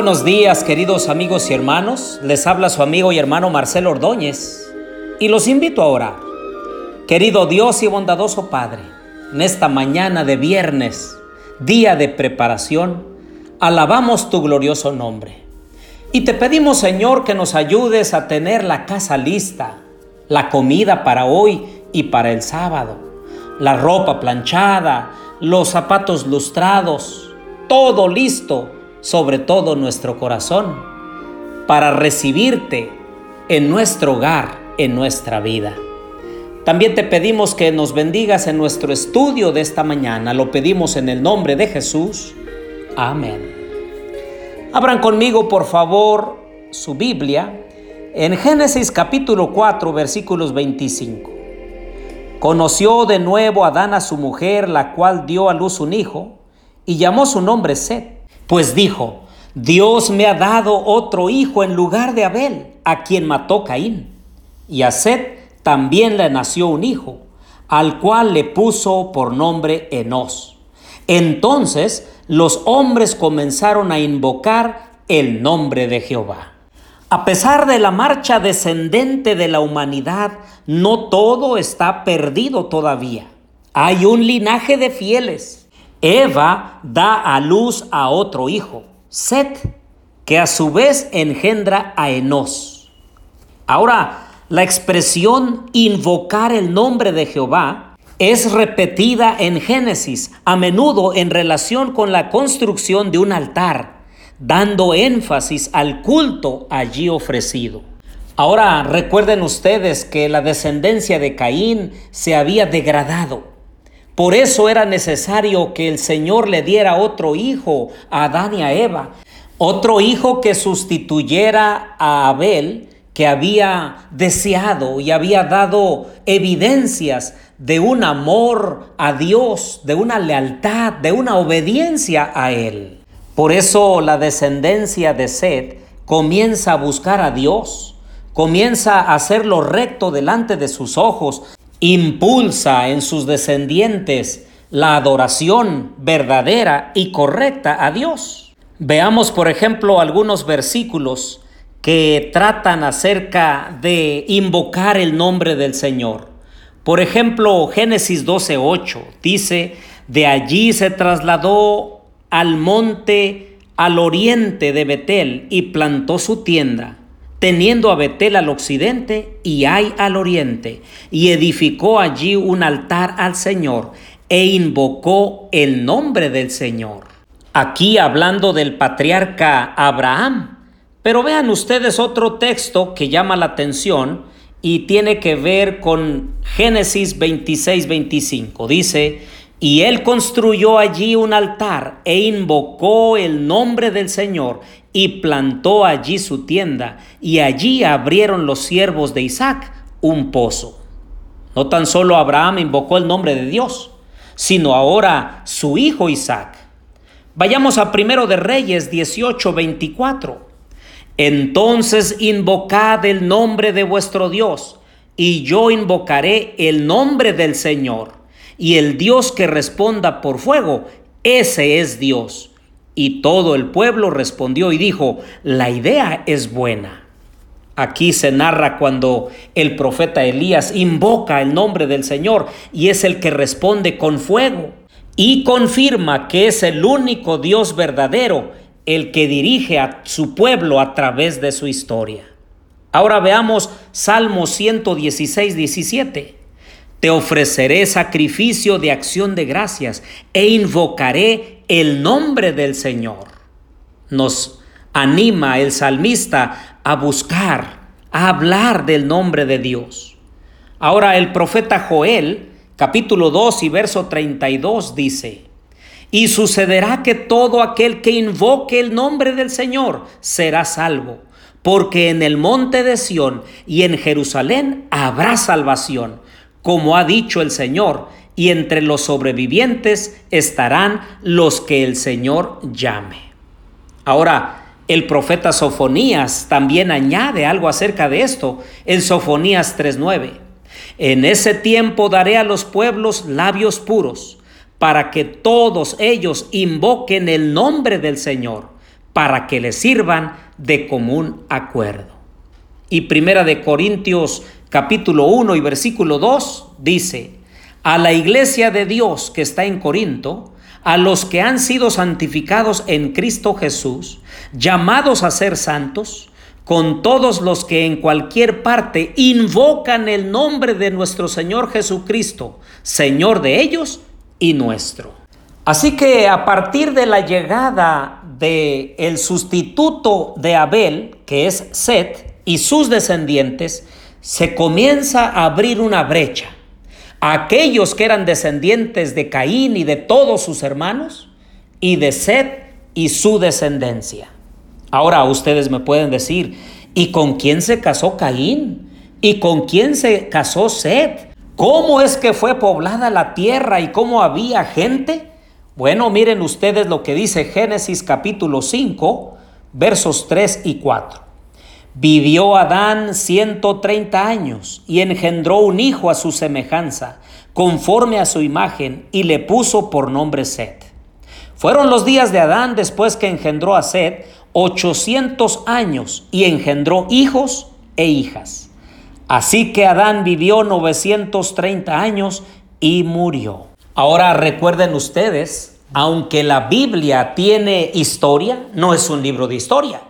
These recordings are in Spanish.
buenos días queridos amigos y hermanos, les habla su amigo y hermano Marcelo Ordóñez y los invito a orar. Querido Dios y bondadoso Padre, en esta mañana de viernes, día de preparación, alabamos tu glorioso nombre. Y te pedimos Señor que nos ayudes a tener la casa lista, la comida para hoy y para el sábado, la ropa planchada, los zapatos lustrados, todo listo sobre todo nuestro corazón, para recibirte en nuestro hogar, en nuestra vida. También te pedimos que nos bendigas en nuestro estudio de esta mañana. Lo pedimos en el nombre de Jesús. Amén. Abran conmigo, por favor, su Biblia en Génesis capítulo 4, versículos 25. Conoció de nuevo Adán a su mujer, la cual dio a luz un hijo, y llamó su nombre Set pues dijo, Dios me ha dado otro hijo en lugar de Abel, a quien mató Caín. Y a Set también le nació un hijo, al cual le puso por nombre Enos. Entonces los hombres comenzaron a invocar el nombre de Jehová. A pesar de la marcha descendente de la humanidad, no todo está perdido todavía. Hay un linaje de fieles Eva da a luz a otro hijo, Set, que a su vez engendra a Enos. Ahora, la expresión invocar el nombre de Jehová es repetida en Génesis, a menudo en relación con la construcción de un altar, dando énfasis al culto allí ofrecido. Ahora recuerden ustedes que la descendencia de Caín se había degradado por eso era necesario que el Señor le diera otro hijo a Adán y a Eva, otro hijo que sustituyera a Abel, que había deseado y había dado evidencias de un amor a Dios, de una lealtad, de una obediencia a Él. Por eso la descendencia de Seth comienza a buscar a Dios, comienza a hacer lo recto delante de sus ojos, impulsa en sus descendientes la adoración verdadera y correcta a Dios. Veamos, por ejemplo, algunos versículos que tratan acerca de invocar el nombre del Señor. Por ejemplo, Génesis 12:8 dice, de allí se trasladó al monte al oriente de Betel y plantó su tienda teniendo a Betel al occidente y Ai al oriente, y edificó allí un altar al Señor e invocó el nombre del Señor. Aquí hablando del patriarca Abraham. Pero vean ustedes otro texto que llama la atención y tiene que ver con Génesis 26, 25. Dice, y él construyó allí un altar e invocó el nombre del Señor y plantó allí su tienda y allí abrieron los siervos de Isaac un pozo. No tan solo Abraham invocó el nombre de Dios, sino ahora su hijo Isaac. Vayamos a primero de Reyes 18, 24. Entonces invocad el nombre de vuestro Dios, y yo invocaré el nombre del Señor y el Dios que responda por fuego, ese es Dios. Y todo el pueblo respondió y dijo, la idea es buena. Aquí se narra cuando el profeta Elías invoca el nombre del Señor y es el que responde con fuego y confirma que es el único Dios verdadero el que dirige a su pueblo a través de su historia. Ahora veamos Salmo 116, 17. Te ofreceré sacrificio de acción de gracias e invocaré el nombre del Señor. Nos anima el salmista a buscar, a hablar del nombre de Dios. Ahora el profeta Joel, capítulo 2 y verso 32 dice, y sucederá que todo aquel que invoque el nombre del Señor será salvo, porque en el monte de Sión y en Jerusalén habrá salvación como ha dicho el Señor, y entre los sobrevivientes estarán los que el Señor llame. Ahora, el profeta Sofonías también añade algo acerca de esto en Sofonías 3:9. En ese tiempo daré a los pueblos labios puros, para que todos ellos invoquen el nombre del Señor, para que le sirvan de común acuerdo. Y Primera de Corintios capítulo 1 y versículo 2 dice, a la iglesia de Dios que está en Corinto, a los que han sido santificados en Cristo Jesús, llamados a ser santos, con todos los que en cualquier parte invocan el nombre de nuestro Señor Jesucristo, Señor de ellos y nuestro. Así que a partir de la llegada de el sustituto de Abel, que es Set, y sus descendientes, se comienza a abrir una brecha. Aquellos que eran descendientes de Caín y de todos sus hermanos, y de Set y su descendencia. Ahora ustedes me pueden decir, ¿y con quién se casó Caín? ¿Y con quién se casó Set? ¿Cómo es que fue poblada la tierra y cómo había gente? Bueno, miren ustedes lo que dice Génesis capítulo 5, versos 3 y 4. Vivió Adán 130 años y engendró un hijo a su semejanza, conforme a su imagen, y le puso por nombre Set. Fueron los días de Adán después que engendró a Set 800 años y engendró hijos e hijas. Así que Adán vivió 930 años y murió. Ahora recuerden ustedes, aunque la Biblia tiene historia, no es un libro de historia.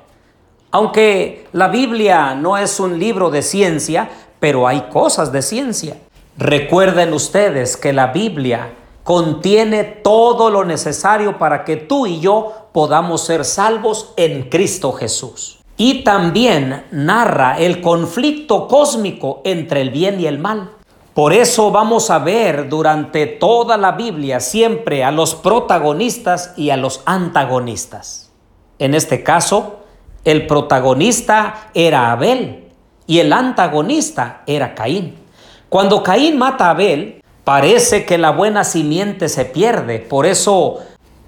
Aunque la Biblia no es un libro de ciencia, pero hay cosas de ciencia. Recuerden ustedes que la Biblia contiene todo lo necesario para que tú y yo podamos ser salvos en Cristo Jesús. Y también narra el conflicto cósmico entre el bien y el mal. Por eso vamos a ver durante toda la Biblia siempre a los protagonistas y a los antagonistas. En este caso, el protagonista era Abel y el antagonista era Caín. Cuando Caín mata a Abel, Parece que la buena simiente se pierde, por eso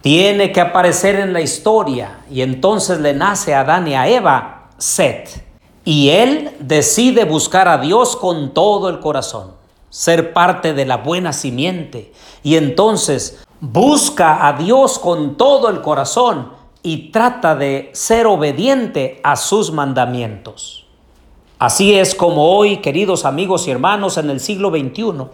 tiene que aparecer en la historia y entonces le nace a Adán y a Eva Set. Y él decide buscar a Dios con todo el corazón, ser parte de la buena simiente. Y entonces busca a Dios con todo el corazón y trata de ser obediente a sus mandamientos. Así es como hoy, queridos amigos y hermanos, en el siglo XXI,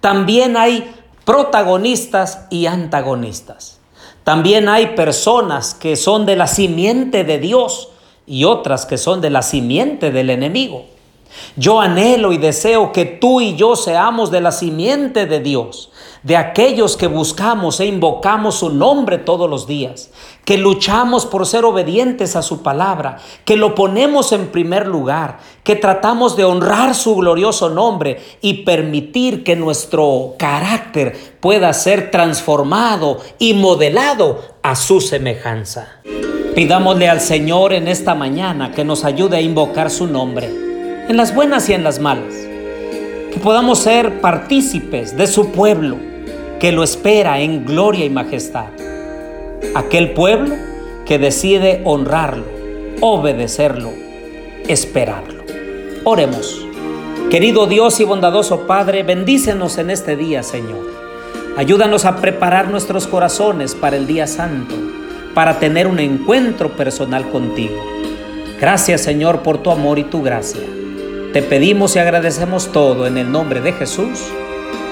también hay protagonistas y antagonistas. También hay personas que son de la simiente de Dios y otras que son de la simiente del enemigo. Yo anhelo y deseo que tú y yo seamos de la simiente de Dios, de aquellos que buscamos e invocamos su nombre todos los días, que luchamos por ser obedientes a su palabra, que lo ponemos en primer lugar, que tratamos de honrar su glorioso nombre y permitir que nuestro carácter pueda ser transformado y modelado a su semejanza. Pidámosle al Señor en esta mañana que nos ayude a invocar su nombre en las buenas y en las malas. Que podamos ser partícipes de su pueblo que lo espera en gloria y majestad. Aquel pueblo que decide honrarlo, obedecerlo, esperarlo. Oremos. Querido Dios y bondadoso Padre, bendícenos en este día, Señor. Ayúdanos a preparar nuestros corazones para el día santo, para tener un encuentro personal contigo. Gracias, Señor, por tu amor y tu gracia. Te pedimos y agradecemos todo en el nombre de Jesús.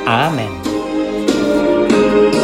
Amén. Thank you.